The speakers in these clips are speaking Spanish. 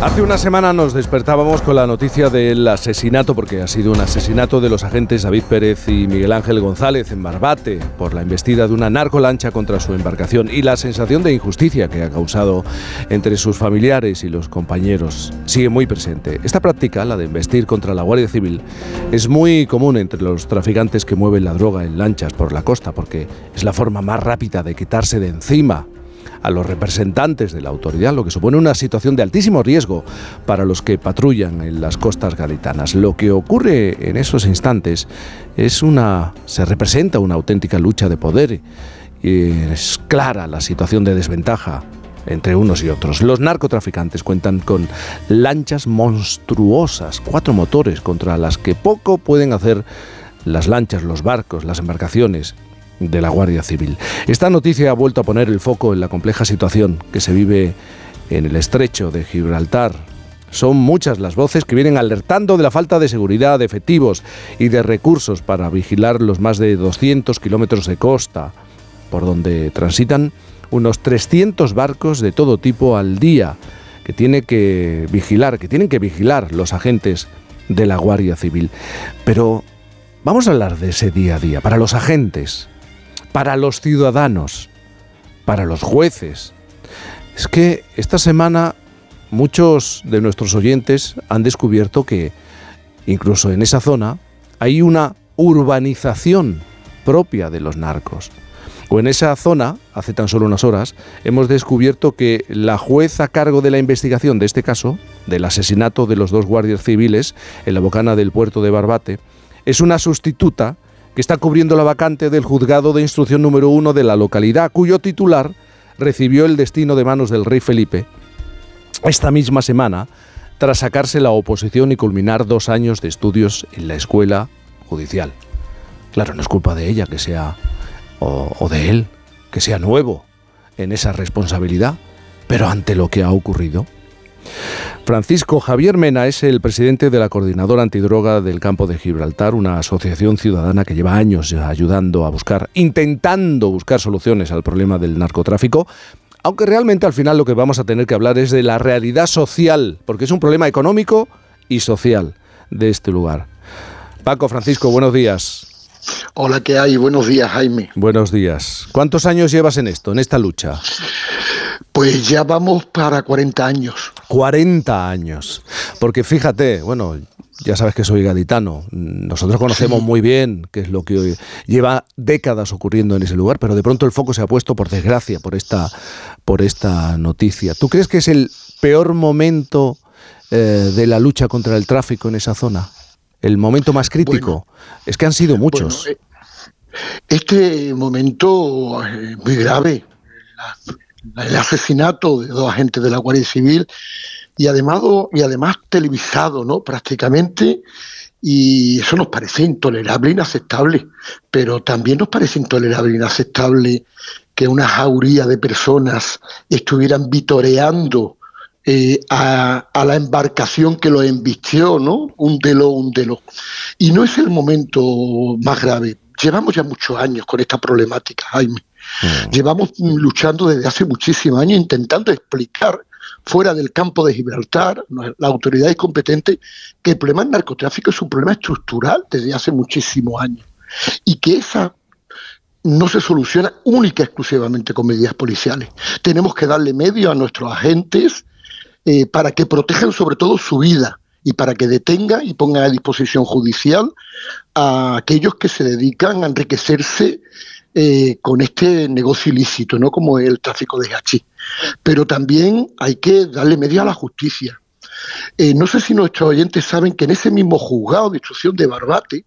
Hace una semana nos despertábamos con la noticia del asesinato, porque ha sido un asesinato de los agentes David Pérez y Miguel Ángel González en Barbate por la embestida de una narcolancha contra su embarcación y la sensación de injusticia que ha causado entre sus familiares y los compañeros sigue muy presente. Esta práctica, la de embestir contra la Guardia Civil, es muy común entre los traficantes que mueven la droga en lanchas por la costa, porque es la forma más rápida de quitarse de encima a los representantes de la autoridad, lo que supone una situación de altísimo riesgo para los que patrullan en las costas gaditanas. Lo que ocurre en esos instantes es una se representa una auténtica lucha de poder y es clara la situación de desventaja entre unos y otros. Los narcotraficantes cuentan con lanchas monstruosas, cuatro motores contra las que poco pueden hacer las lanchas, los barcos, las embarcaciones de la Guardia Civil. Esta noticia ha vuelto a poner el foco en la compleja situación que se vive en el estrecho de Gibraltar. Son muchas las voces que vienen alertando de la falta de seguridad, de efectivos y de recursos para vigilar los más de 200 kilómetros de costa, por donde transitan unos 300 barcos de todo tipo al día, que tiene que vigilar, que tienen que vigilar los agentes de la Guardia Civil. Pero vamos a hablar de ese día a día, para los agentes, para los ciudadanos, para los jueces. Es que esta semana muchos de nuestros oyentes han descubierto que incluso en esa zona hay una urbanización propia de los narcos. O en esa zona, hace tan solo unas horas, hemos descubierto que la juez a cargo de la investigación de este caso, del asesinato de los dos guardias civiles en la bocana del puerto de Barbate, es una sustituta que está cubriendo la vacante del juzgado de instrucción número uno de la localidad, cuyo titular recibió el destino de manos del rey Felipe esta misma semana, tras sacarse la oposición y culminar dos años de estudios en la escuela judicial. Claro, no es culpa de ella que sea, o, de él, que sea nuevo en esa responsabilidad, pero ante lo que ha ocurrido, Francisco Javier Mena es el presidente de la Coordinadora Antidroga del Campo de Gibraltar, una asociación ciudadana que lleva años ayudando a buscar, intentando buscar soluciones al problema del narcotráfico. Aunque realmente al final lo que vamos a tener que hablar es de la realidad social, porque es un problema económico y social de este lugar. Paco, Francisco, buenos días. Hola, ¿qué hay? Buenos días, Jaime. Buenos días. ¿Cuántos años llevas en esto, en esta lucha? Pues ya vamos para 40 años. 40 años. Porque fíjate, bueno, ya sabes que soy gaditano. Nosotros conocemos muy bien qué es lo que lleva décadas ocurriendo en ese lugar, pero de pronto el foco se ha puesto, por desgracia, por esta, por esta noticia. ¿Tú crees que es el peor momento eh, de la lucha contra el tráfico en esa zona? ¿El momento más crítico? es que han sido muchos. Eh, este momento es muy grave el asesinato de dos agentes de la Guardia Civil y además, y además televisado, ¿no? Prácticamente. Y eso nos parece intolerable, inaceptable. Pero también nos parece intolerable, inaceptable que una jauría de personas estuvieran vitoreando eh, a, a, la embarcación que lo embistió, ¿no? Un delo, un delo. Y no es el momento más grave. Llevamos ya muchos años con esta problemática, Jaime. Mm. Llevamos luchando desde hace muchísimos años intentando explicar fuera del campo de Gibraltar, la autoridad es competente, que el problema del narcotráfico es un problema estructural desde hace muchísimos años y que esa no se soluciona única y exclusivamente con medidas policiales. Tenemos que darle medio a nuestros agentes eh, para que protejan sobre todo su vida y para que detengan y pongan a disposición judicial a aquellos que se dedican a enriquecerse eh, con este negocio ilícito, ¿no? Como el tráfico de hachís. Pero también hay que darle medio a la justicia. Eh, no sé si nuestros oyentes saben que en ese mismo juzgado de instrucción de Barbate,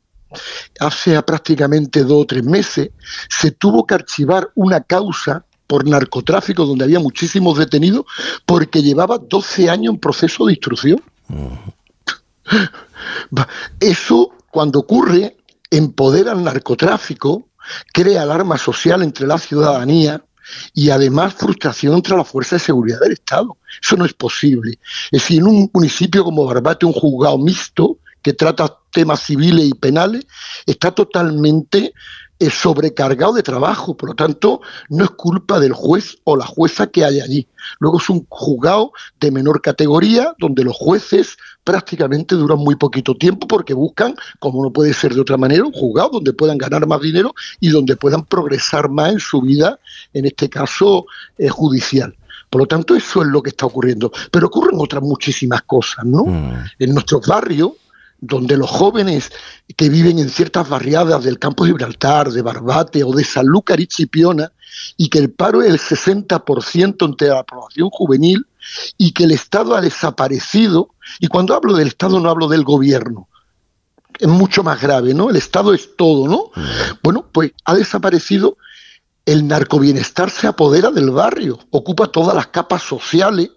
hace prácticamente dos o tres meses, se tuvo que archivar una causa por narcotráfico donde había muchísimos detenidos porque llevaba 12 años en proceso de instrucción. Eso, cuando ocurre, empodera al narcotráfico crea alarma social entre la ciudadanía y además frustración entre las fuerzas de seguridad del Estado. Eso no es posible. Es decir, en un municipio como Barbate, un juzgado mixto que trata temas civiles y penales, está totalmente es sobrecargado de trabajo, por lo tanto, no es culpa del juez o la jueza que hay allí. Luego es un juzgado de menor categoría, donde los jueces prácticamente duran muy poquito tiempo porque buscan, como no puede ser de otra manera, un juzgado donde puedan ganar más dinero y donde puedan progresar más en su vida, en este caso eh, judicial. Por lo tanto, eso es lo que está ocurriendo. Pero ocurren otras muchísimas cosas, ¿no? Mm. En nuestros barrios, donde los jóvenes que viven en ciertas barriadas del campo de Gibraltar, de Barbate o de Sanlúcar y Chipiona, y que el paro es el 60% entre la población juvenil y que el Estado ha desaparecido, y cuando hablo del Estado no hablo del gobierno, es mucho más grave, ¿no? El Estado es todo, ¿no? Mm. Bueno, pues ha desaparecido, el narcobienestar se apodera del barrio, ocupa todas las capas sociales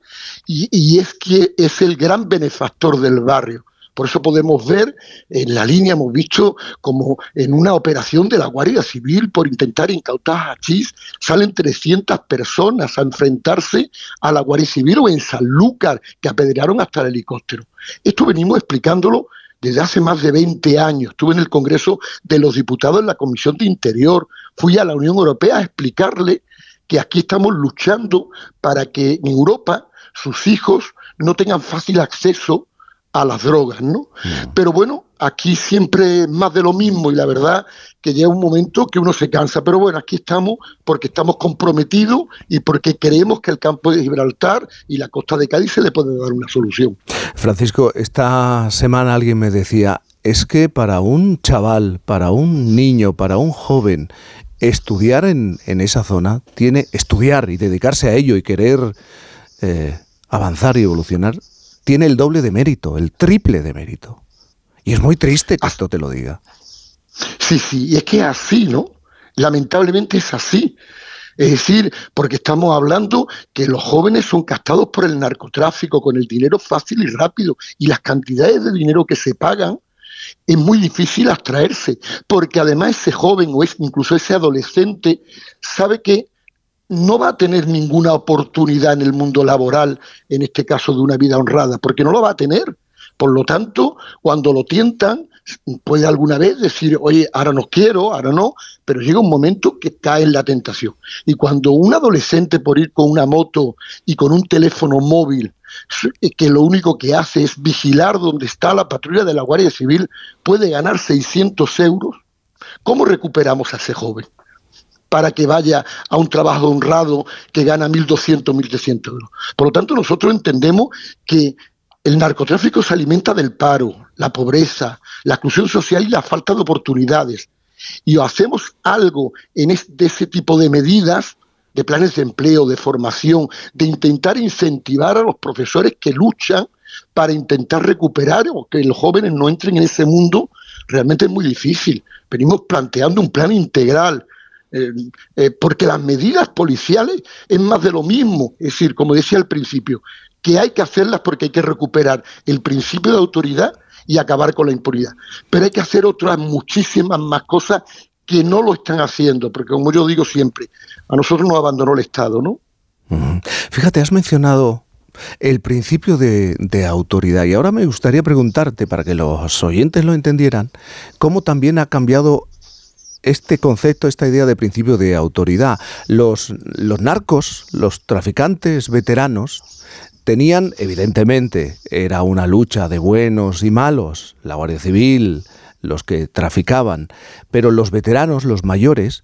y, y es que es el gran benefactor del barrio. Por eso podemos ver en la línea, hemos visto como en una operación de la Guardia Civil por intentar incautar a Chis, salen 300 personas a enfrentarse a la Guardia Civil o en Sanlúcar, que apedrearon hasta el helicóptero. Esto venimos explicándolo desde hace más de 20 años. Estuve en el Congreso de los Diputados en la Comisión de Interior, fui a la Unión Europea a explicarle que aquí estamos luchando para que en Europa sus hijos no tengan fácil acceso a las drogas, ¿no? Mm. Pero bueno, aquí siempre más de lo mismo y la verdad que llega un momento que uno se cansa. Pero bueno, aquí estamos porque estamos comprometidos y porque creemos que el campo de Gibraltar y la costa de Cádiz se le puede dar una solución. Francisco, esta semana alguien me decía, es que para un chaval, para un niño, para un joven, estudiar en, esa zona, tiene estudiar y dedicarse a ello y querer eh, avanzar y evolucionar, tiene el doble de mérito, el triple de mérito. Y es muy triste que esto te lo diga. Sí, sí, y es que es así, ¿no? Lamentablemente es así. Es decir, porque estamos hablando que los jóvenes son castados por el narcotráfico con el dinero fácil y rápido y las cantidades de dinero que se pagan es muy difícil abstraerse, porque además ese joven o es incluso ese adolescente sabe que no va a tener ninguna oportunidad en el mundo laboral, en este caso de una vida honrada, porque no lo va a tener. Por lo tanto, cuando lo tientan, puede alguna vez decir, oye, ahora no quiero, ahora no, pero llega un momento que cae en la tentación. Y cuando un adolescente por ir con una moto y con un teléfono móvil, que lo único que hace es vigilar dónde está la patrulla de la Guardia Civil, puede ganar 600 euros, ¿cómo recuperamos a ese joven? Para que vaya a un trabajo honrado que gana 1.200, 1.300 euros. Por lo tanto, nosotros entendemos que el narcotráfico se alimenta del paro, la pobreza, la exclusión social y la falta de oportunidades. Y hacemos algo en de ese tipo de medidas, de planes de empleo, de formación, de intentar incentivar a los profesores que luchan para intentar recuperar o que los jóvenes no entren en ese mundo, realmente es muy difícil. Venimos planteando un plan integral eh, eh, porque las medidas policiales es más de lo mismo, es decir, como decía al principio, que hay que hacerlas porque hay que recuperar el principio de autoridad y acabar con la impunidad. Pero hay que hacer otras muchísimas más cosas que no lo están haciendo, porque como yo digo siempre, a nosotros nos abandonó el Estado, ¿no? Fíjate, has mencionado el principio de, de, autoridad. Y ahora me gustaría preguntarte, para que los oyentes lo entendieran, cómo también ha cambiado este concepto, esta idea de principio de autoridad. Los, los narcos, los traficantes veteranos, tenían, evidentemente, era una lucha de buenos y malos, la Guardia Civil, los que traficaban, pero los veteranos, los mayores,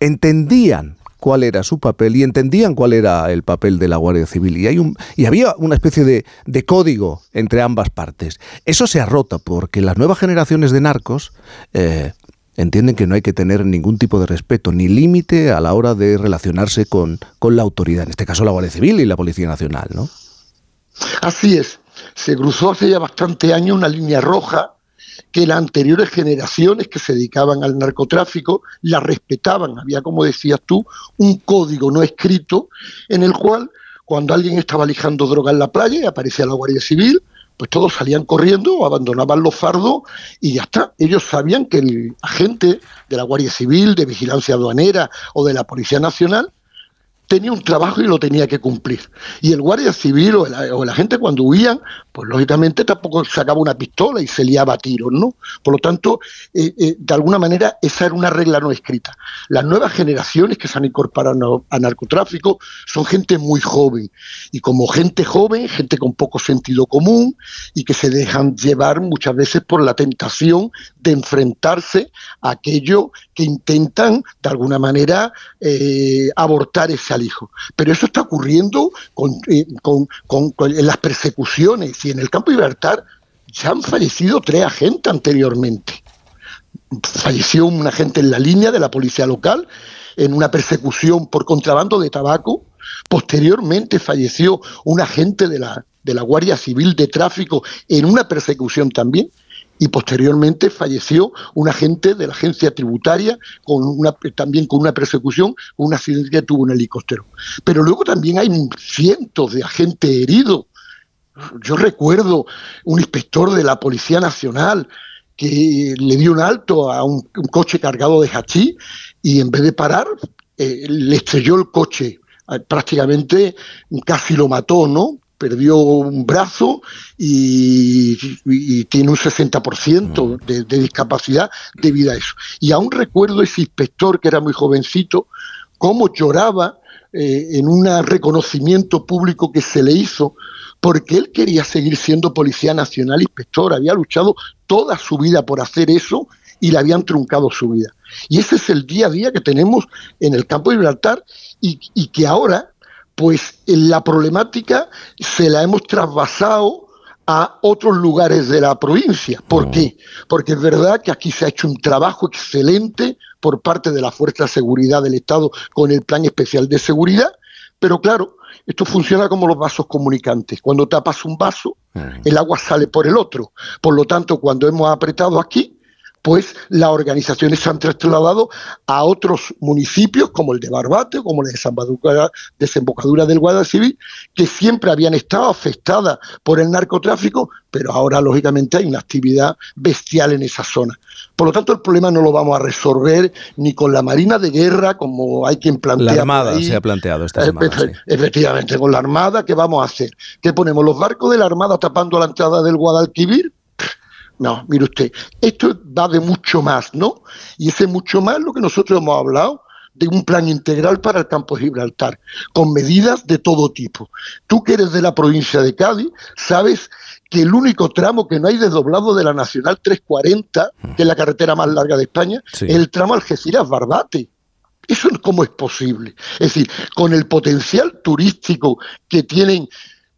entendían cuál era su papel y entendían cuál era el papel de la Guardia Civil. Y, hay un, y había una especie de, de, código entre ambas partes. Eso se ha roto porque las nuevas generaciones de narcos eh, entienden que no hay que tener ningún tipo de respeto ni límite a la hora de relacionarse con, con la autoridad, en este caso la Guardia Civil y la Policía Nacional, ¿no? Así es. Se cruzó hace ya bastante años una línea roja que las anteriores generaciones que se dedicaban al narcotráfico la respetaban. Había, como decías tú, un código no escrito en el cual cuando alguien estaba lijando droga en la playa y aparecía la Guardia Civil, pues todos salían corriendo, abandonaban los fardos y ya está. Ellos sabían que el agente de la Guardia Civil, de Vigilancia Aduanera o de la Policía Nacional tenía un trabajo y lo tenía que cumplir. Y el Guardia Civil o, la, gente cuando huían, pues lógicamente tampoco sacaba una pistola y se liaba a tiros, ¿no? Por lo tanto, eh, eh, de alguna manera esa era una regla no escrita. Las nuevas generaciones que se han incorporado a narcotráfico son gente muy joven y como gente joven, gente con poco sentido común y que se dejan llevar muchas veces por la tentación de enfrentarse a aquello que intentan de alguna manera eh, abortar ese alijo. Pero eso está ocurriendo con, con, en las persecuciones y en el campo Libertad ya han fallecido tres agentes anteriormente. Falleció un agente en la línea de la policía local en una persecución por contrabando de tabaco. Posteriormente falleció un agente de la, de la Guardia Civil de Tráfico en una persecución también. Y posteriormente falleció un agente de la agencia tributaria con una, también con una persecución, un accidente que tuvo un helicóptero. Pero luego también hay cientos de agentes heridos yo recuerdo un inspector de la Policía Nacional que le dio un alto a un, coche cargado de hachí y en vez de parar, eh, le estrelló el coche. Ah, prácticamente casi lo mató, ¿no? Perdió un brazo y, tiene un 60% mm. de, de discapacidad debido a eso. Y aún recuerdo ese inspector que era muy jovencito, cómo lloraba eh, en un reconocimiento público que se le hizo porque él quería seguir siendo policía nacional inspector, había luchado toda su vida por hacer eso y le habían truncado su vida. Y ese es el día a día que tenemos en el campo de Gibraltar y, que ahora, pues la problemática se la hemos trasvasado a otros lugares de la provincia. ¿Por qué? Porque es verdad que aquí se ha hecho un trabajo excelente por parte de la Fuerza de Seguridad del Estado con el Plan Especial de Seguridad, pero claro, esto funciona como los vasos comunicantes. Cuando tapas un vaso, el agua sale por el otro. Por lo tanto, cuando hemos apretado aquí, pues las organizaciones se han trasladado a otros municipios como el de Barbate, como la de desembocadura del Guadalquivir, que siempre habían estado afectadas por el narcotráfico, pero ahora lógicamente hay una actividad bestial en esa zona. Por lo tanto, el problema no lo vamos a resolver ni con la Marina de Guerra, como hay quien plantea. La Armada se ha planteado esta semana. Efectivamente, con la Armada, ¿qué vamos a hacer? ¿Qué ponemos? ¿Los barcos de la Armada tapando la entrada del Guadalquivir? No, mire usted, esto va de mucho más, ¿no? Y ese mucho más lo que nosotros hemos hablado de un plan integral para el campo de Gibraltar, con medidas de todo tipo. Tú que eres de la provincia de Cádiz, sabes que el único tramo que no hay desdoblado de la Nacional 340, que es la carretera más larga de España, es el tramo Algeciras-Barbate. ¿Eso cómo es posible? Es decir, con el potencial turístico que tienen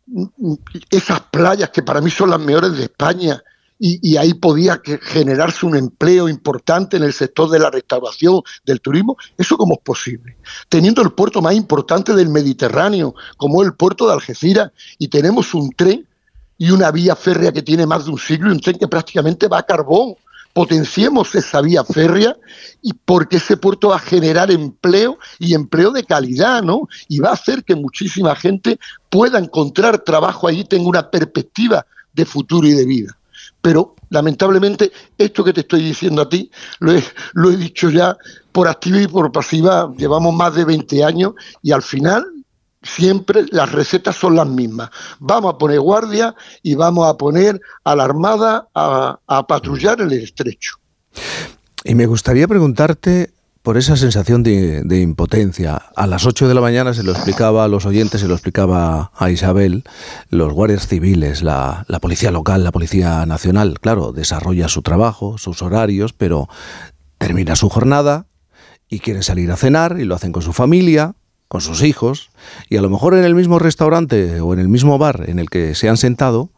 mm, mm, esas playas que para mí son las mejores de España, y, ahí podía generarse un empleo importante en el sector de la restauración, del turismo. ¿Eso cómo es posible? Teniendo el puerto más importante del Mediterráneo, como el puerto de Algeciras, y tenemos un tren y una vía férrea que tiene más de un siglo y un tren que prácticamente va a carbón. Potenciemos esa vía férrea y porque ese puerto va a generar empleo y empleo de calidad, ¿no? Y va a hacer que muchísima gente pueda encontrar trabajo allí, tenga una perspectiva de futuro y de vida. Pero lamentablemente esto que te estoy diciendo a ti lo he, lo he dicho ya por activa y por pasiva, llevamos más de 20 años y al final siempre las recetas son las mismas. Vamos a poner guardia y vamos a poner a la Armada a, patrullar el estrecho. Y me gustaría preguntarte por esa sensación de, impotencia. A las 8 de la mañana se lo explicaba a los oyentes, se lo explicaba a Isabel, los guardias civiles, la, la policía local, la policía nacional, claro, desarrolla su trabajo, sus horarios, pero termina su jornada y quieren salir a cenar y lo hacen con su familia, con sus hijos, y a lo mejor en el mismo restaurante o en el mismo bar en el que se han sentado,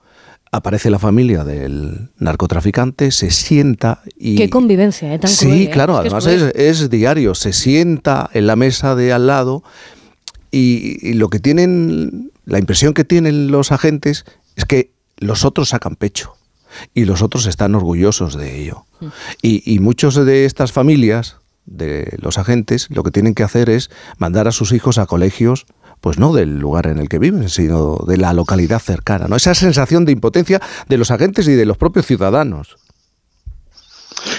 aparece la familia del narcotraficante, se sienta y... Qué convivencia, ¿eh? Tan sí, ¿eh? claro, además es, diario, se sienta en la mesa de al lado y, lo que tienen, la impresión que tienen los agentes es que los otros sacan pecho y los otros están orgullosos de ello. Mm. Y, y muchos de estas familias, de los agentes, lo que tienen que hacer es mandar a sus hijos a colegios pues no del lugar en el que viven, sino de la localidad cercana, ¿no? Esa sensación de impotencia de los agentes y de los propios ciudadanos.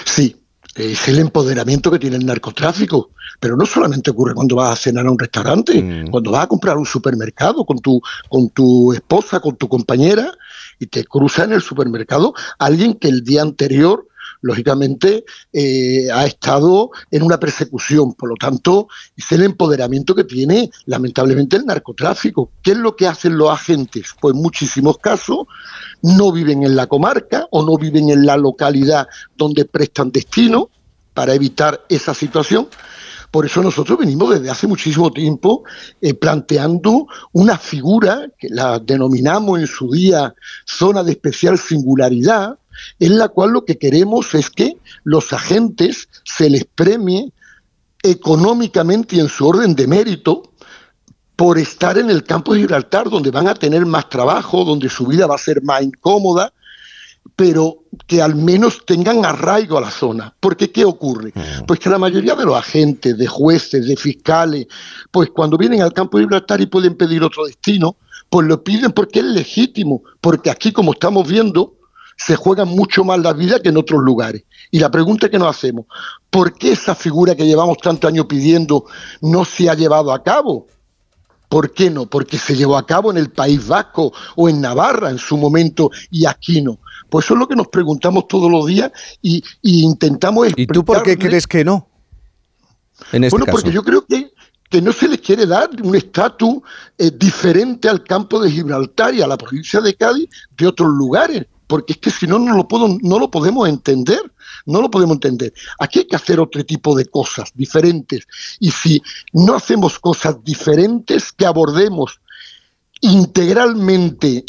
Sí, es el empoderamiento que tiene el narcotráfico. Pero no solamente ocurre cuando vas a cenar a un restaurante, mm. cuando vas a comprar un supermercado con tu, con tu esposa, con tu compañera, y te cruza en el supermercado alguien que el día anterior lógicamente eh, ha estado en una persecución. Por lo tanto, es el empoderamiento que tiene lamentablemente el narcotráfico. ¿Qué es lo que hacen los agentes? Pues en muchísimos casos no viven en la comarca o no viven en la localidad donde prestan destino para evitar esa situación. Por eso nosotros venimos desde hace muchísimo tiempo eh, planteando una figura que la denominamos en su día zona de especial singularidad, en la cual lo que queremos es que los agentes se les premie económicamente y en su orden de mérito por estar en el campo de Gibraltar, donde van a tener más trabajo, donde su vida va a ser más incómoda, pero que al menos tengan arraigo a la zona. Porque ¿qué ocurre? Mm. Pues que la mayoría de los agentes, de jueces, de fiscales, pues cuando vienen al campo de Gibraltar y pueden pedir otro destino, pues lo piden porque es legítimo, porque aquí como estamos viendo, se juega mucho más la vida que en otros lugares. Y la pregunta que nos hacemos, ¿por qué esa figura que llevamos tanto años pidiendo no se ha llevado a cabo? ¿Por qué no? Porque se llevó a cabo en el País Vasco o en Navarra en su momento y aquí no. Pues eso es lo que nos preguntamos todos los días y, intentamos ¿Y tú por qué crees que no? En este bueno, porque yo creo que, que no se les quiere dar un estatus eh, diferente al campo de Gibraltar y a la provincia de Cádiz de otros lugares porque es que si no, no lo, puedo, no lo podemos entender, no lo podemos entender. Aquí hay que hacer otro tipo de cosas diferentes. Y si no hacemos cosas diferentes, que abordemos integralmente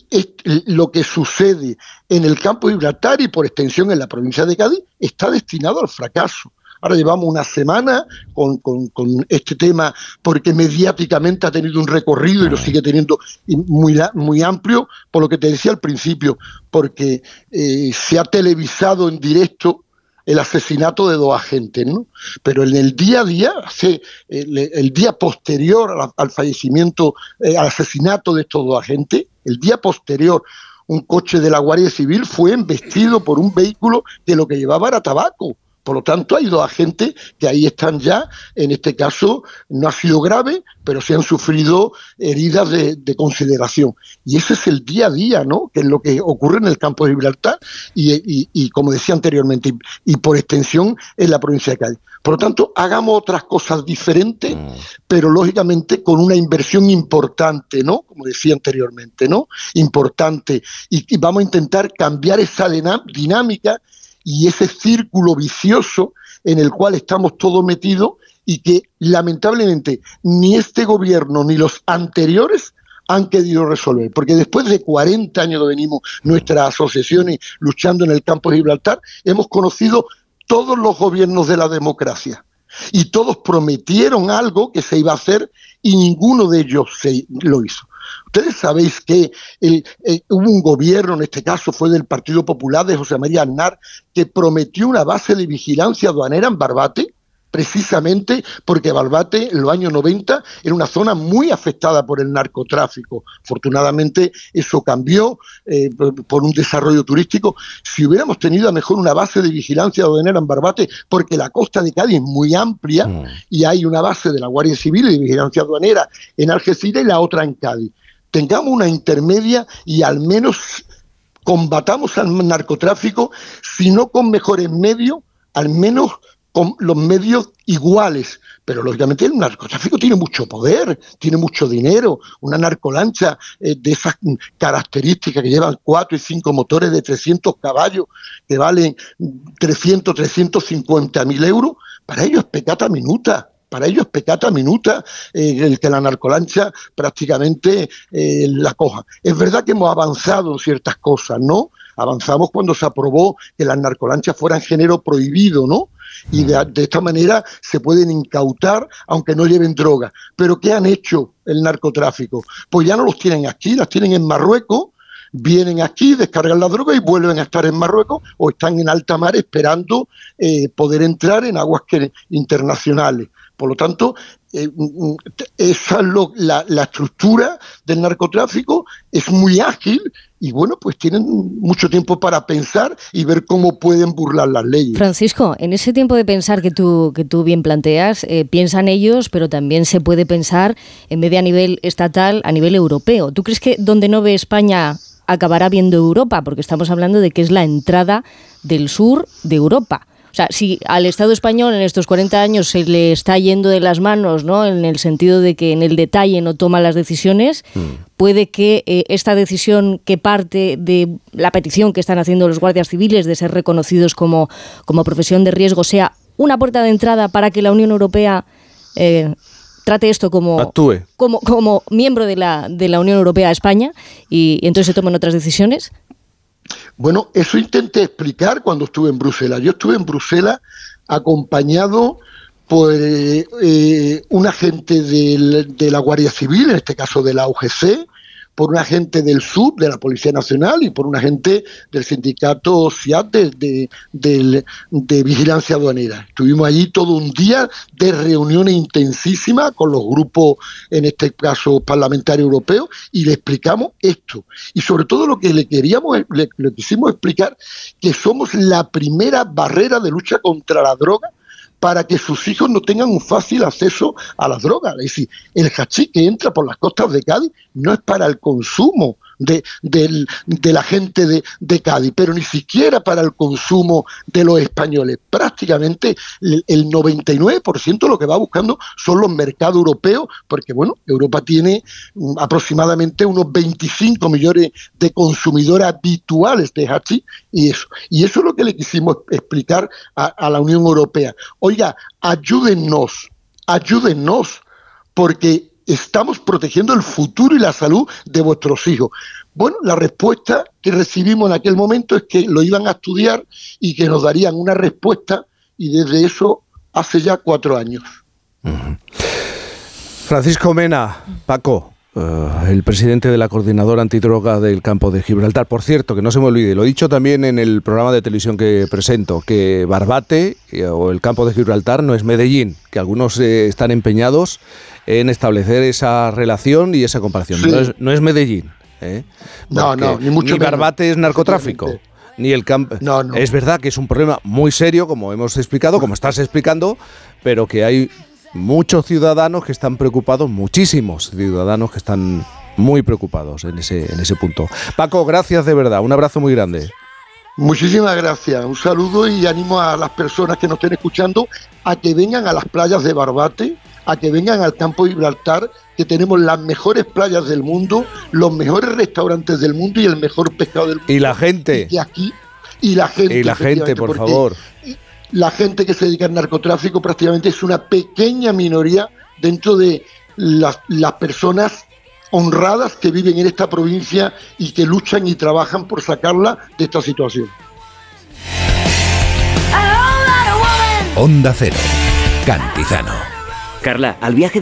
lo que sucede en el campo de Gibraltar y por extensión en la provincia de Cádiz, está destinado al fracaso. Ahora llevamos una semana con, este tema porque mediáticamente ha tenido un recorrido y lo sigue teniendo muy, muy amplio, por lo que te decía al principio, porque eh, se ha televisado en directo el asesinato de dos agentes, ¿no? Pero en el día a día, el, día posterior al, fallecimiento, eh, al asesinato de estos dos agentes, el día posterior, un coche de la Guardia Civil fue embestido por un vehículo que lo que llevaba era tabaco. Por lo tanto, hay dos agentes que ahí están ya. En este caso, no ha sido grave, pero se han sufrido heridas de, consideración. Y ese es el día a día, ¿no? Que es lo que ocurre en el campo de Gibraltar y, como decía anteriormente, y, por extensión en la provincia de Cádiz. Por lo tanto, hagamos otras cosas diferentes, mm. pero lógicamente con una inversión importante, ¿no? Como decía anteriormente, ¿no? Importante. Y, y vamos a intentar cambiar esa dinámica y ese círculo vicioso en el cual estamos todos metidos y que lamentablemente ni este gobierno ni los anteriores han querido resolver, porque después de 40 años que venimos nuestras asociaciones luchando en el campo de Gibraltar, hemos conocido todos los gobiernos de la democracia y todos prometieron algo que se iba a hacer y ninguno de ellos se lo hizo. Ustedes sabéis que eh, hubo un gobierno, en este caso fue del Partido Popular de José María Aznar, que prometió una base de vigilancia aduanera en Barbate, precisamente porque Barbate en los años 90 era una zona muy afectada por el narcotráfico. Afortunadamente eso cambió eh, por un desarrollo turístico. Si hubiéramos tenido a mejor una base de vigilancia aduanera en Barbate, porque la costa de Cádiz es muy amplia mm. y hay una base de la Guardia Civil y de vigilancia aduanera en Algeciras y la otra en Cádiz tengamos una intermedia y al menos combatamos al narcotráfico, si no con mejores medios, al menos con los medios iguales. Pero lógicamente el narcotráfico tiene mucho poder, tiene mucho dinero. Una narcolancha eh, de esas características que llevan cuatro y cinco motores de 300 caballos que valen 300, 350 mil euros, para ellos es pecata minuta para ellos es pecata minuta eh, el que la narcolancha prácticamente eh, la coja. Es verdad que hemos avanzado ciertas cosas, ¿no? Avanzamos cuando se aprobó que las narcolanchas fueran género prohibido, ¿no? Y de, esta manera se pueden incautar aunque no lleven droga. Pero ¿qué han hecho el narcotráfico? Pues ya no los tienen aquí, las tienen en Marruecos, vienen aquí, descargan la droga y vuelven a estar en Marruecos o están en alta mar esperando eh, poder entrar en aguas internacionales. Por lo tanto, eh, mm, mm, esa la, la, estructura del narcotráfico es muy ágil y bueno, pues tienen mucho tiempo para pensar y ver cómo pueden burlar las leyes. Francisco, en ese tiempo de pensar que tú, que tú bien planteas, eh, piensan ellos, pero también se puede pensar en vez de a nivel estatal, a nivel europeo. ¿Tú crees que donde no ve España acabará viendo Europa, porque estamos hablando de que es la entrada del sur de Europa. O sea, si al Estado español en estos 40 años se le está yendo de las manos, ¿no? En el sentido de que en el detalle no toma las decisiones, mm. puede que eh, esta decisión que parte de la petición que están haciendo los guardias civiles de ser reconocidos como, como profesión de riesgo sea una puerta de entrada para que la Unión Europea eh, trate esto como, como, como miembro de la, de la Unión Europea a España y entonces se tomen otras decisiones. Bueno, eso intenté explicar cuando estuve en Bruselas. Yo estuve en Bruselas acompañado por eh, un agente de la Guardia Civil, en este caso de la UGC, por un agente del sur de la Policía Nacional y por un agente del sindicato CIAT de, de, vigilancia aduanera. Estuvimos allí todo un día de reuniones intensísimas con los grupos, en este caso parlamentario europeo, y le explicamos esto. Y sobre todo lo que le queríamos, le, le quisimos explicar, que somos la primera barrera de lucha contra la droga para que sus hijos no tengan un fácil acceso a las drogas. Es decir, el hachís que entra por las costas de Cádiz no es para el consumo de, la gente de, de, Cádiz, pero ni siquiera para el consumo de los españoles. Prácticamente el, 99% de lo que va buscando son los mercados europeos, porque bueno, Europa tiene mm, aproximadamente unos 25 millones de consumidores habituales de hachís y eso. Y eso es lo que le quisimos explicar a, a la Unión Europea. Oiga, ayúdennos, ayúdennos, porque estamos protegiendo el futuro y la salud de vuestros hijos. Bueno, la respuesta que recibimos en aquel momento es que lo iban a estudiar y que nos darían una respuesta y desde eso hace ya cuatro años. Francisco Mena, Paco, eh, el presidente de la coordinadora antidroga del campo de Gibraltar. Por cierto, que no se me olvide, lo he dicho también en el programa de televisión que presento, que Barbate eh, o el campo de Gibraltar no es Medellín, que algunos eh, están empeñados en establecer esa relación y esa comparación. No, es, Medellín. ¿eh? No, no, ni mucho Ni Barbate es narcotráfico. Ni el campo. No, no. Es verdad que es un problema muy serio, como hemos explicado, como estás explicando, pero que hay muchos ciudadanos que están preocupados, muchísimos ciudadanos que están muy preocupados en ese, en ese punto. Paco, gracias de verdad, un abrazo muy grande. Muchísimas gracias, un saludo y animo a las personas que nos estén escuchando a que vengan a las playas de Barbate, a que vengan al campo de Gibraltar, que tenemos las mejores playas del mundo, los mejores restaurantes del mundo y el mejor pescado del mundo. Y la gente. Y aquí, y la gente. Y la gente, por favor. La gente que se dedica al narcotráfico prácticamente es una pequeña minoría dentro de las, las personas honradas que viven en esta provincia y que luchan y trabajan por sacarla de esta situación. Onda Cero, Cantizano. Carla, al viaje